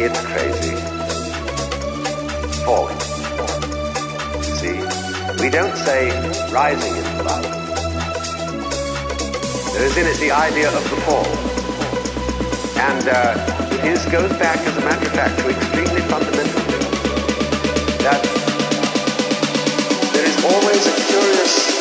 It's crazy. Falling. See? We don't say rising in love. There is in it the idea of the fall. And uh, goes back, as a matter of fact, to extremely fundamental. That there is always a curious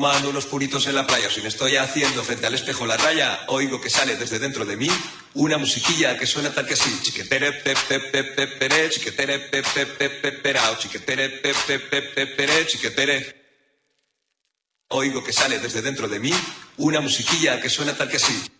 fumando unos puritos en la playa, o si me estoy haciendo frente al espejo la raya, oigo que sale desde dentro de mí una musiquilla que suena tal que así. Chiquetere pe pe pe pe pere, chiquetere pe pe pe pe perao, chiquetere pe pe pe pe pere, chiquetere. Oigo que sale desde dentro de mí una musiquilla que suena tal que así.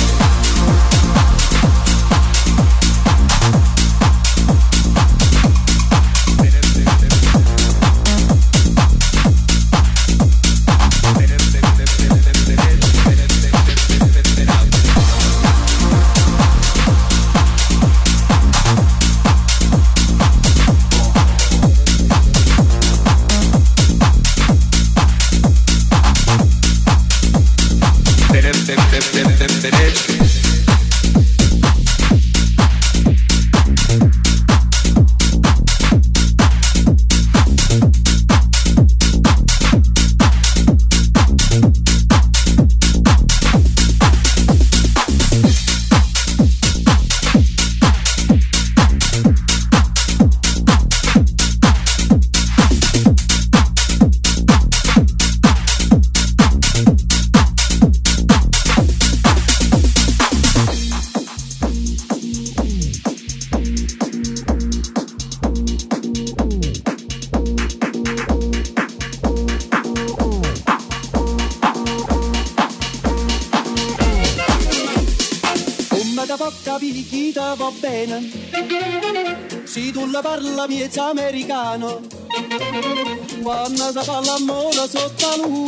Quando si fa l'amore sotto la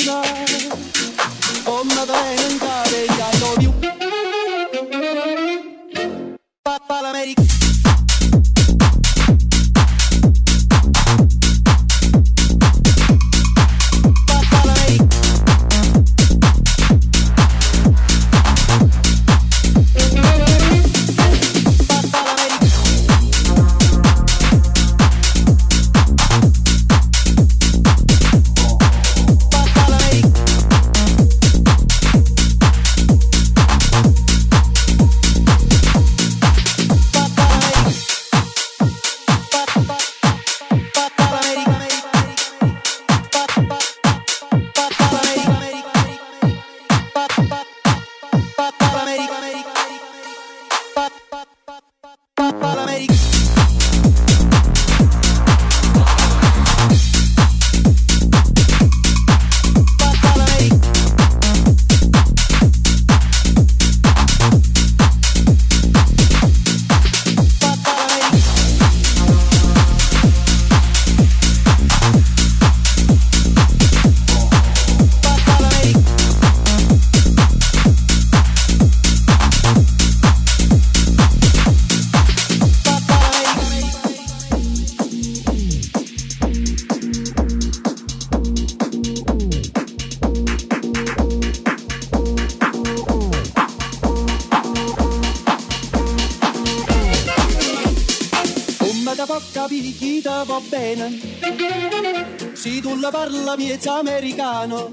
americano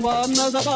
Quando si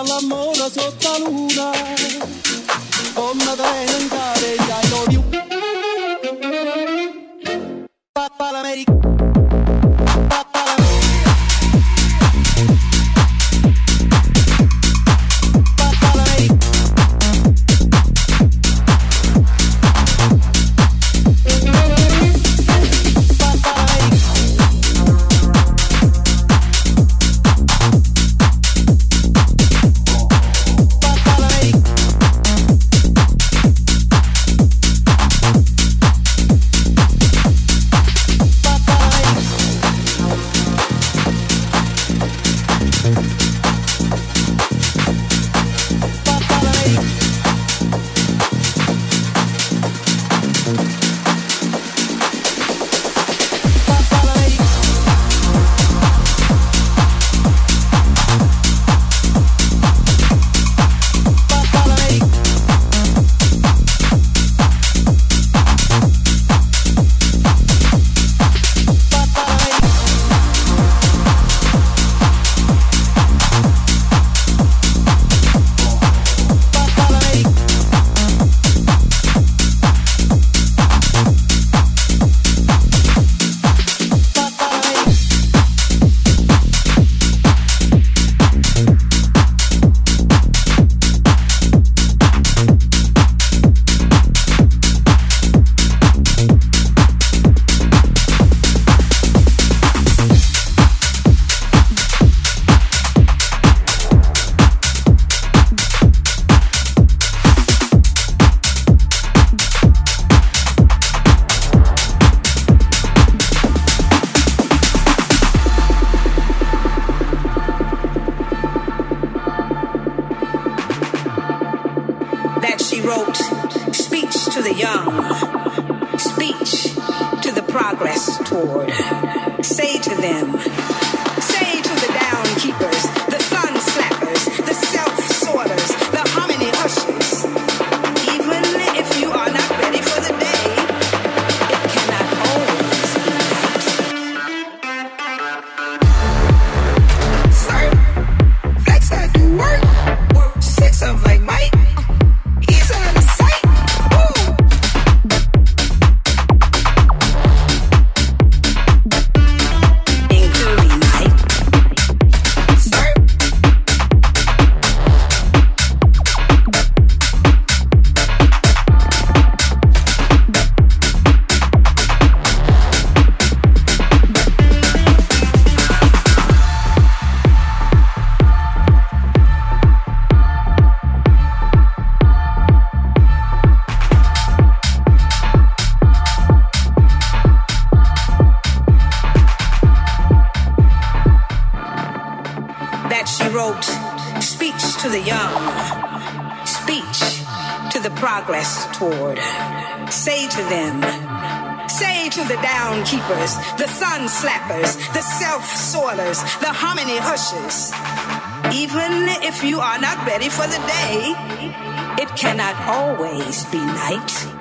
the down keepers, the sun slappers, the self soilers, the hominy hushers. Even if you are not ready for the day, it cannot always be night.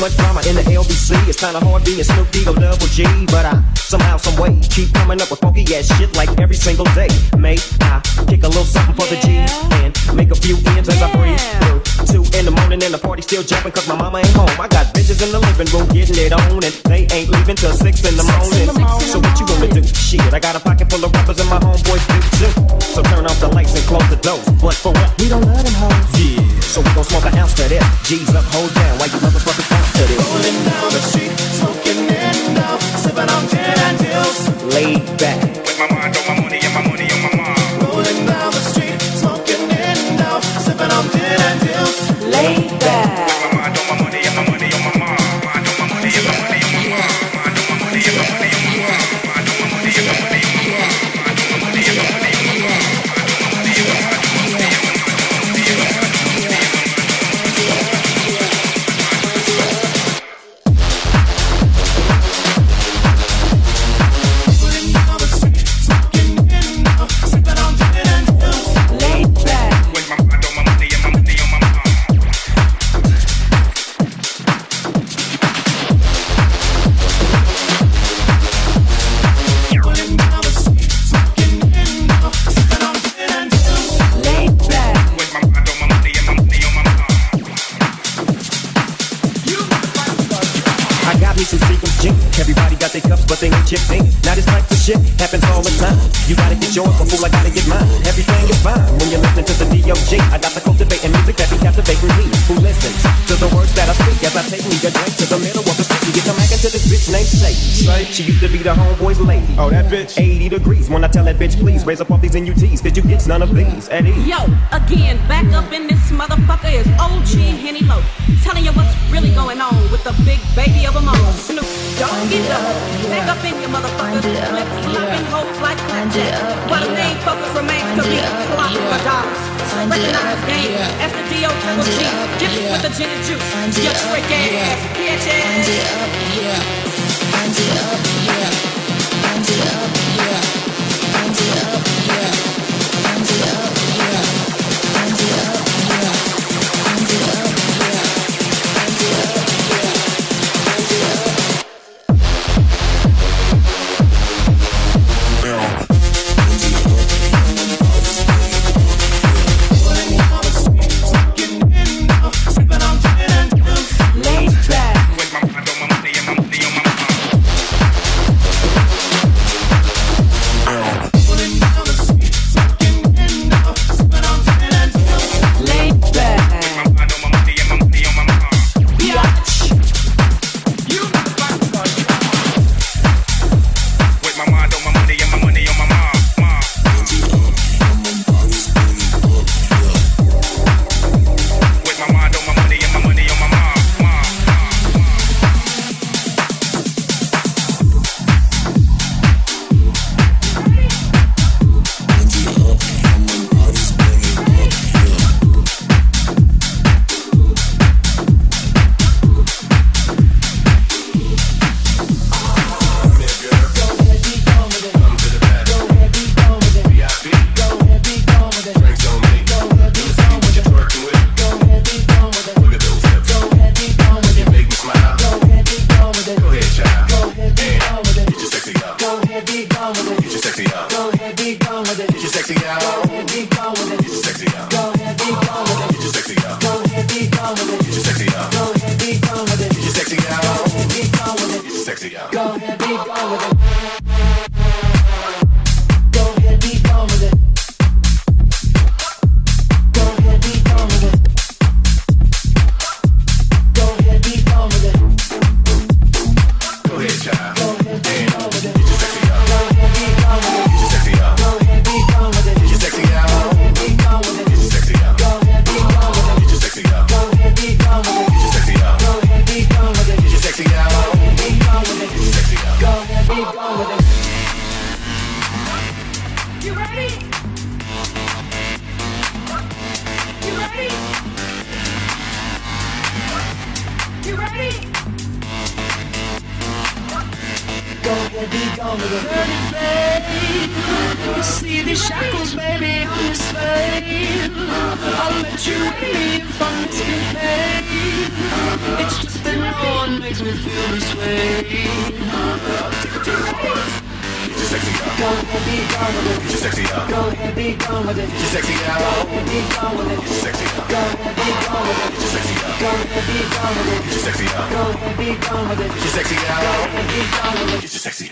much drama in the LBC. It's kinda hard being Snoop D or Double G, but I somehow, some way keep coming up with funky ass shit like every single day. Mate, I kick a little something for the G and make a few ends as I breathe through. Two in the morning and the party still jumping cause my mama ain't home. I got bitches in the living room getting it on and they ain't leaving till six in the morning. So what you gonna do? Shit, I got a pocket full of rappers and my homeboys do too. So turn off the lights and close the doors. But for what? We don't love them hoes. Yeah. So we gon' smoke a ounce to this. G's up, hold down while you motherfuckers down. Rolling down the street, smoking and sipping on and. Laid back Yours before I gotta get mine. Me. To the words that I speak as I take me a drink to the middle of the street and get to mackin' to this bitch named Sadie. She used to be the homeboy's lady. Oh, that bitch? 80 degrees when I tell that bitch, please raise up all these NUTs, cause you get none of these at ease. Yo, again, back up in this motherfucker is OG Henny Low. Telling you what's really going on with the big baby of them all. Snoop, don't get up. Back up in your motherfuckers. Flip flopping hopes like blackjack. But the main focus remains to be clocked for dollars. Recognize game as the D.O. Triple G. Get with the gin and juice. You trick ass, bitch ass. yeah. Wind it up, yeah. Wind it up, yeah. With it. Your sexy Go out. ahead, be with it. Get your sexy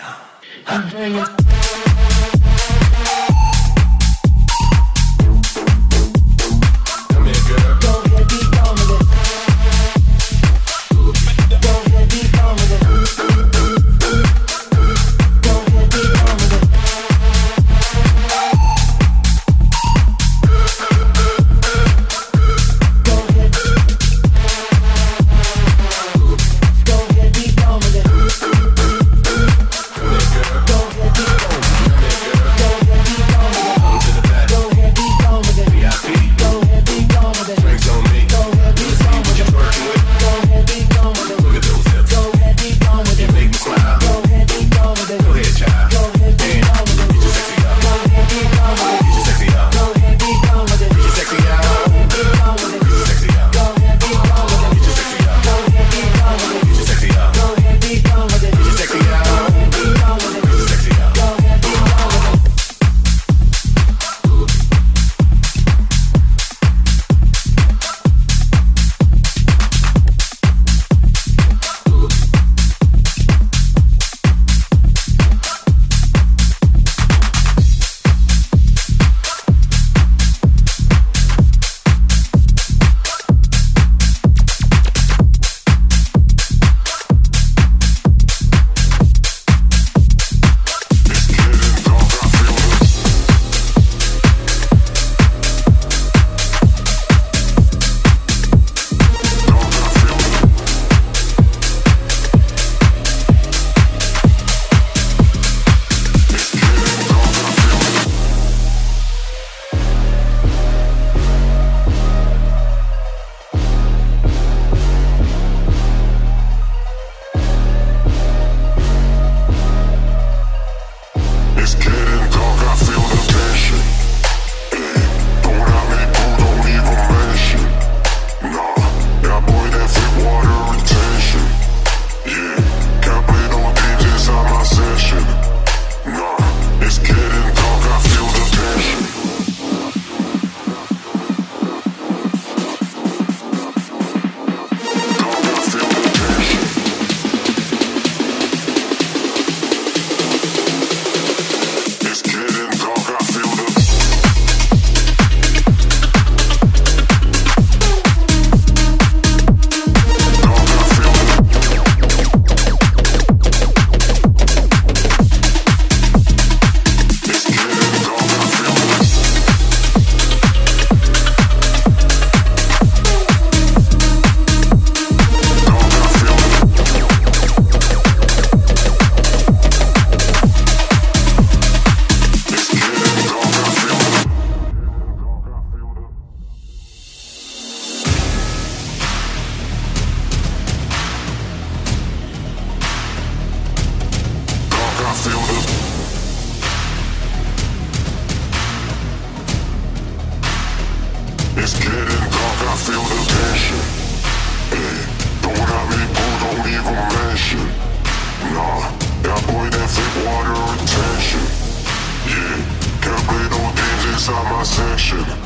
my section.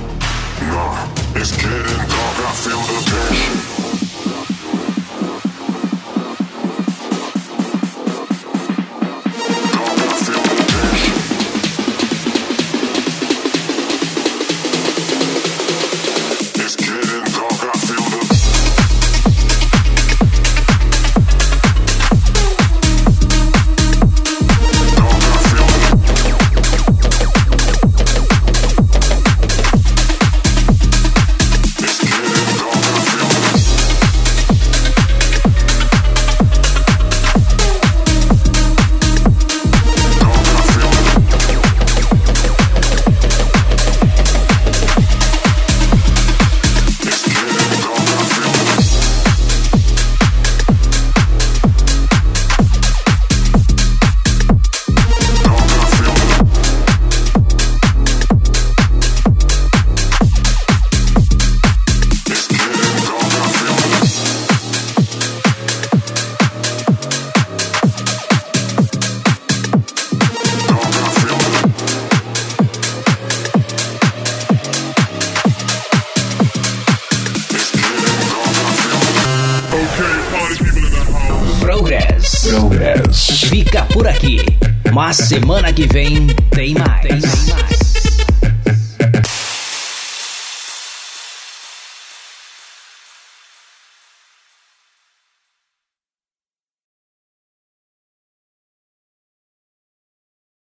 Semana que vem